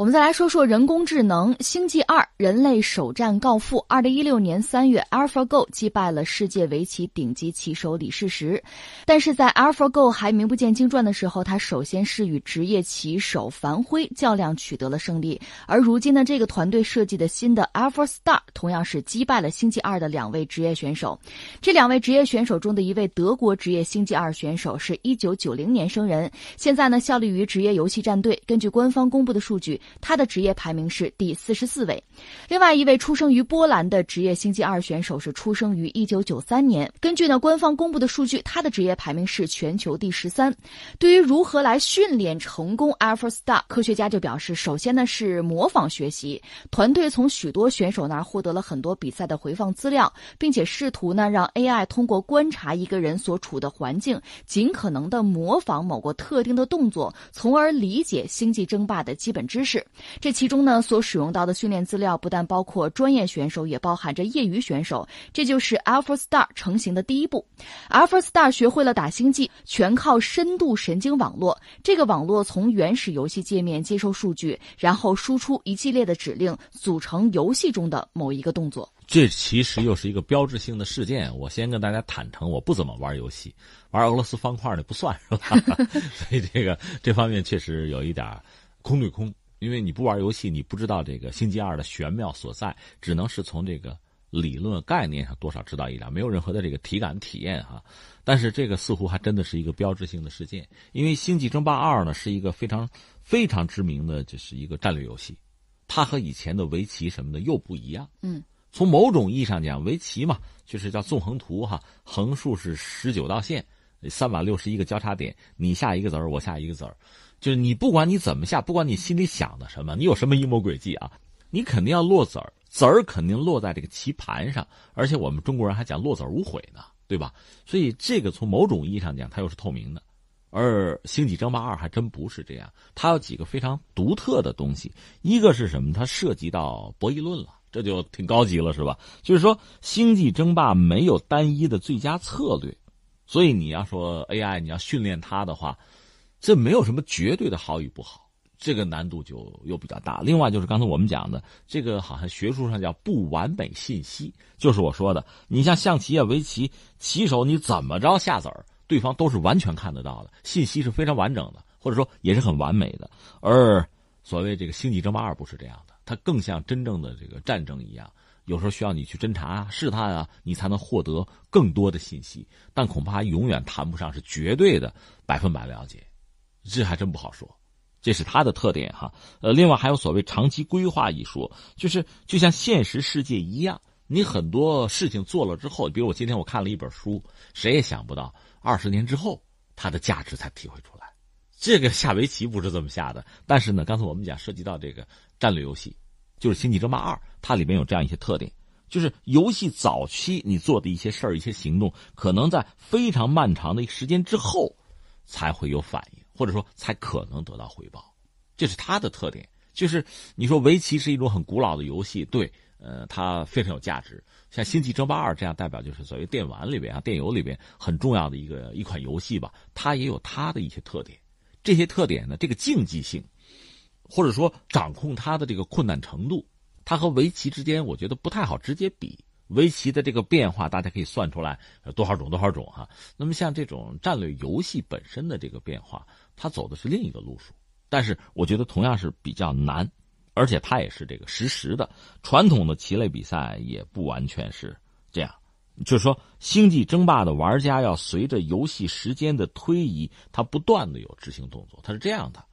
我们再来说说人工智能，《星际二》人类首战告负。二零一六年三月，AlphaGo 击败了世界围棋顶级棋手李世石。但是在 AlphaGo 还名不见经传的时候，他首先是与职业棋手樊辉较量，取得了胜利。而如今呢，这个团队设计的新的 AlphaStar 同样是击败了《星际二》的两位职业选手。这两位职业选手中的一位德国职业《星际二》选手是一九九零年生人，现在呢效力于职业游戏战队。根据官方公布的数据。他的职业排名是第四十四位，另外一位出生于波兰的职业星际二选手是出生于一九九三年。根据呢官方公布的数据，他的职业排名是全球第十三。对于如何来训练成功 AlphaStar，科学家就表示，首先呢是模仿学习，团队从许多选手那儿获得了很多比赛的回放资料，并且试图呢让 AI 通过观察一个人所处的环境，尽可能的模仿某个特定的动作，从而理解星际争霸的基本知识。这其中呢，所使用到的训练资料不但包括专业选手，也包含着业余选手。这就是 AlphaStar 成型的第一步。AlphaStar 学会了打星际，全靠深度神经网络。这个网络从原始游戏界面接收数据，然后输出一系列的指令，组成游戏中的某一个动作。这其实又是一个标志性的事件。我先跟大家坦诚，我不怎么玩游戏，玩俄罗斯方块的不算是吧？所以这个这方面确实有一点空对空。因为你不玩游戏，你不知道这个《星际二》的玄妙所在，只能是从这个理论概念上多少知道一点，没有任何的这个体感体验哈。但是这个似乎还真的是一个标志性的事件，因为《星际争霸二》呢是一个非常非常知名的，就是一个战略游戏，它和以前的围棋什么的又不一样。嗯，从某种意义上讲，围棋嘛就是叫纵横图哈，横竖是十九道线，三百六十一个交叉点，你下一个子儿，我下一个子儿。就是你不管你怎么下，不管你心里想的什么，你有什么阴谋诡计啊，你肯定要落子儿，子儿肯定落在这个棋盘上，而且我们中国人还讲落子无悔呢，对吧？所以这个从某种意义上讲，它又是透明的，而《星际争霸二》还真不是这样，它有几个非常独特的东西，一个是什么？它涉及到博弈论了，这就挺高级了，是吧？就是说，《星际争霸》没有单一的最佳策略，所以你要说 AI，你要训练它的话。这没有什么绝对的好与不好，这个难度就又比较大。另外就是刚才我们讲的，这个好像学术上叫不完美信息，就是我说的，你像象棋啊、围棋，棋手你怎么着下子儿，对方都是完全看得到的，信息是非常完整的，或者说也是很完美的。而所谓这个星际争霸二不是这样的，它更像真正的这个战争一样，有时候需要你去侦查啊、试探啊，你才能获得更多的信息，但恐怕永远谈不上是绝对的百分百了解。这还真不好说，这是它的特点哈。呃，另外还有所谓长期规划一说，就是就像现实世界一样，你很多事情做了之后，比如我今天我看了一本书，谁也想不到二十年之后它的价值才体会出来。这个下围棋不是这么下的，但是呢，刚才我们讲涉及到这个战略游戏，就是《星际争霸二》，它里面有这样一些特点，就是游戏早期你做的一些事儿、一些行动，可能在非常漫长的一时间之后才会有反应。或者说才可能得到回报，这是它的特点。就是你说围棋是一种很古老的游戏，对，呃，它非常有价值。像《星际争霸二》这样代表就是所谓电玩里边啊、电游里边很重要的一个一款游戏吧，它也有它的一些特点。这些特点呢，这个竞技性，或者说掌控它的这个困难程度，它和围棋之间我觉得不太好直接比。围棋的这个变化，大家可以算出来多少种多少种哈。那么像这种战略游戏本身的这个变化，它走的是另一个路数，但是我觉得同样是比较难，而且它也是这个实时的。传统的棋类比赛也不完全是这样，就是说星际争霸的玩家要随着游戏时间的推移，他不断的有执行动作，它是这样的。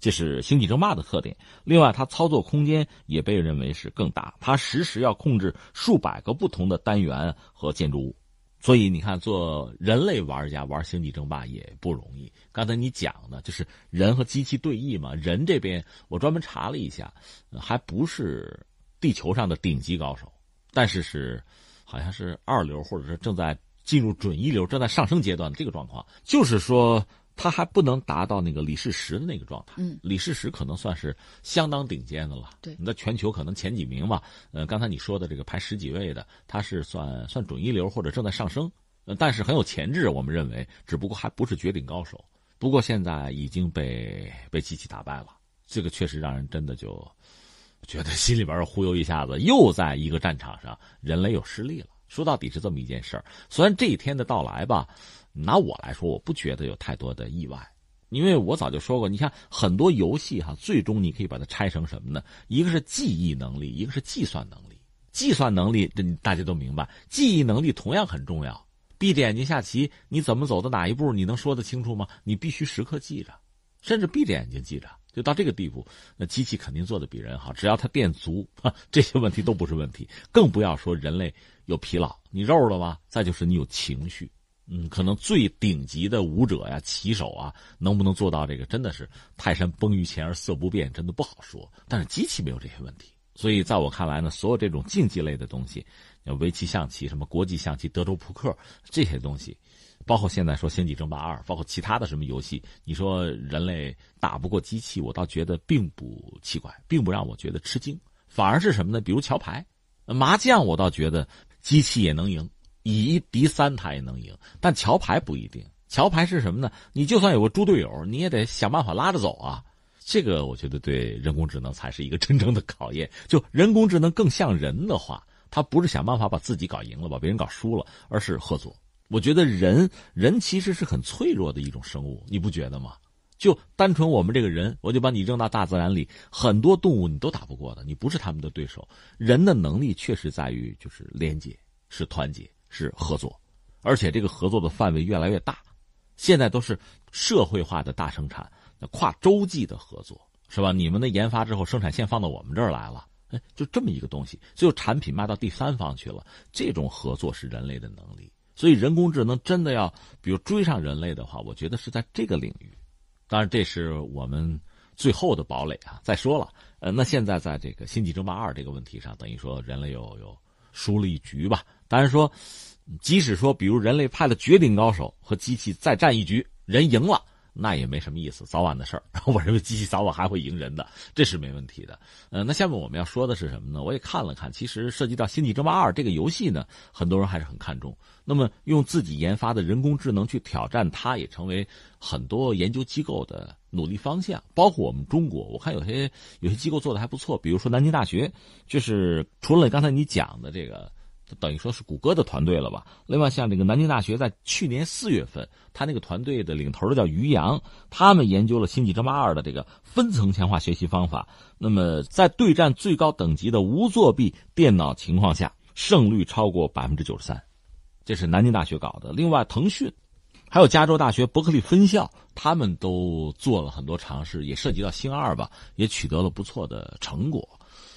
这是星际争霸的特点。另外，它操作空间也被认为是更大，它实时要控制数百个不同的单元和建筑物，所以你看，做人类玩家玩星际争霸也不容易。刚才你讲的就是人和机器对弈嘛，人这边我专门查了一下，还不是地球上的顶级高手，但是是好像是二流，或者是正在进入准一流、正在上升阶段的这个状况，就是说。他还不能达到那个李世石的那个状态。嗯，李世石可能算是相当顶尖的了。对，那全球可能前几名嘛。呃，刚才你说的这个排十几位的，他是算算准一流或者正在上升。呃，但是很有潜质，我们认为，只不过还不是绝顶高手。不过现在已经被被机器打败了。这个确实让人真的就觉得心里边忽悠一下子，又在一个战场上，人类又失利了。说到底是这么一件事儿。虽然这一天的到来吧，拿我来说，我不觉得有太多的意外，因为我早就说过，你看很多游戏哈，最终你可以把它拆成什么呢？一个是记忆能力，一个是计算能力。计算能力，这大家都明白，记忆能力同样很重要。闭着眼睛下棋，你怎么走到哪一步，你能说得清楚吗？你必须时刻记着，甚至闭着眼睛记着。就到这个地步，那机器肯定做的比人好。只要它电足，这些问题都不是问题。更不要说人类有疲劳，你肉了吧？再就是你有情绪，嗯，可能最顶级的武者呀、棋手啊，能不能做到这个，真的是泰山崩于前而色不变，真的不好说。但是机器没有这些问题，所以在我看来呢，所有这种竞技类的东西，围棋、象棋、什么国际象棋、德州扑克这些东西。包括现在说《星际争霸二》，包括其他的什么游戏，你说人类打不过机器，我倒觉得并不奇怪，并不让我觉得吃惊。反而是什么呢？比如桥牌、麻将，我倒觉得机器也能赢，以一敌三他也能赢。但桥牌不一定。桥牌是什么呢？你就算有个猪队友，你也得想办法拉着走啊。这个我觉得对人工智能才是一个真正的考验。就人工智能更像人的话，它不是想办法把自己搞赢了，把别人搞输了，而是合作。我觉得人人其实是很脆弱的一种生物，你不觉得吗？就单纯我们这个人，我就把你扔到大自然里，很多动物你都打不过的，你不是他们的对手。人的能力确实在于就是连接、是团结、是合作，而且这个合作的范围越来越大。现在都是社会化的大生产，跨洲际的合作，是吧？你们的研发之后，生产线放到我们这儿来了，哎，就这么一个东西，最后产品卖到第三方去了。这种合作是人类的能力。所以，人工智能真的要比如追上人类的话，我觉得是在这个领域。当然，这是我们最后的堡垒啊。再说了，呃，那现在在这个《星际争霸二》这个问题上，等于说人类又又输了一局吧。当然说，即使说比如人类派了绝顶高手和机器再战一局，人赢了。那也没什么意思，早晚的事儿。我认为机器早晚还会赢人的，这是没问题的。呃，那下面我们要说的是什么呢？我也看了看，其实涉及到《星际争霸二》这个游戏呢，很多人还是很看重。那么用自己研发的人工智能去挑战它，也成为很多研究机构的努力方向。包括我们中国，我看有些有些机构做的还不错，比如说南京大学，就是除了刚才你讲的这个。等于说是谷歌的团队了吧？另外，像这个南京大学在去年四月份，他那个团队的领头的叫于洋，他们研究了《星际争霸二》的这个分层强化学习方法。那么，在对战最高等级的无作弊电脑情况下，胜率超过百分之九十三。这是南京大学搞的。另外，腾讯还有加州大学伯克利分校，他们都做了很多尝试，也涉及到星二吧，也取得了不错的成果。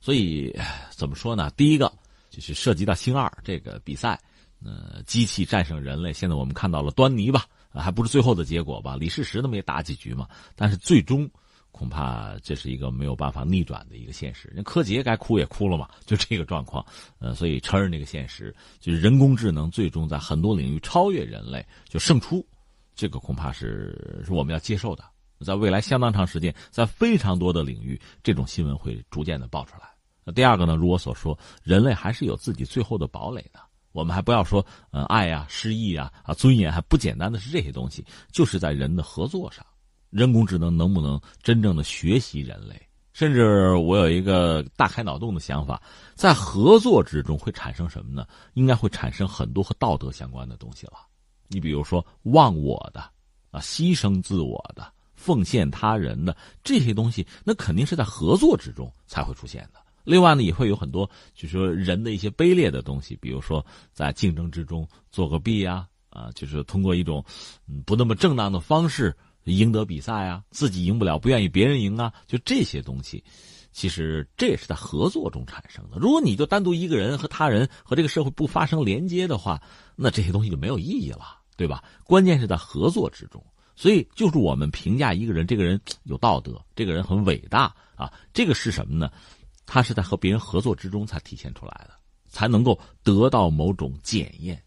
所以，怎么说呢？第一个。就是涉及到星二这个比赛，呃，机器战胜人类。现在我们看到了端倪吧，还不是最后的结果吧？李世石那么也打几局嘛，但是最终恐怕这是一个没有办法逆转的一个现实。人柯洁该哭也哭了嘛，就这个状况。呃，所以承认这个现实，就是人工智能最终在很多领域超越人类，就胜出，这个恐怕是是我们要接受的。在未来相当长时间，在非常多的领域，这种新闻会逐渐的爆出来。那第二个呢？如我所说，人类还是有自己最后的堡垒的。我们还不要说，呃，爱呀、诗意啊、啊尊严，还不简单的是这些东西，就是在人的合作上，人工智能能不能真正的学习人类？甚至我有一个大开脑洞的想法，在合作之中会产生什么呢？应该会产生很多和道德相关的东西了。你比如说，忘我的，啊，牺牲自我的，奉献他人的这些东西，那肯定是在合作之中才会出现的。另外呢，也会有很多，就是说人的一些卑劣的东西，比如说在竞争之中做个弊呀，啊，就是通过一种嗯不那么正当的方式赢得比赛啊，自己赢不了，不愿意别人赢啊，就这些东西，其实这也是在合作中产生的。如果你就单独一个人和他人和这个社会不发生连接的话，那这些东西就没有意义了，对吧？关键是在合作之中，所以就是我们评价一个人，这个人有道德，这个人很伟大啊，这个是什么呢？他是在和别人合作之中才体现出来的，才能够得到某种检验、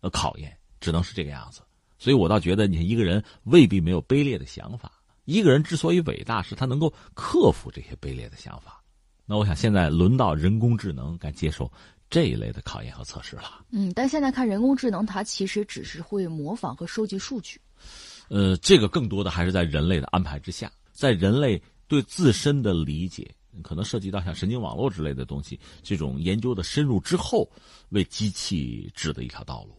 呃考验，只能是这个样子。所以我倒觉得，你看一个人未必没有卑劣的想法。一个人之所以伟大，是他能够克服这些卑劣的想法。那我想，现在轮到人工智能该接受这一类的考验和测试了。嗯，但现在看人工智能，它其实只是会模仿和收集数据。呃，这个更多的还是在人类的安排之下，在人类。对自身的理解，可能涉及到像神经网络之类的东西，这种研究的深入之后，为机器指的一条道路。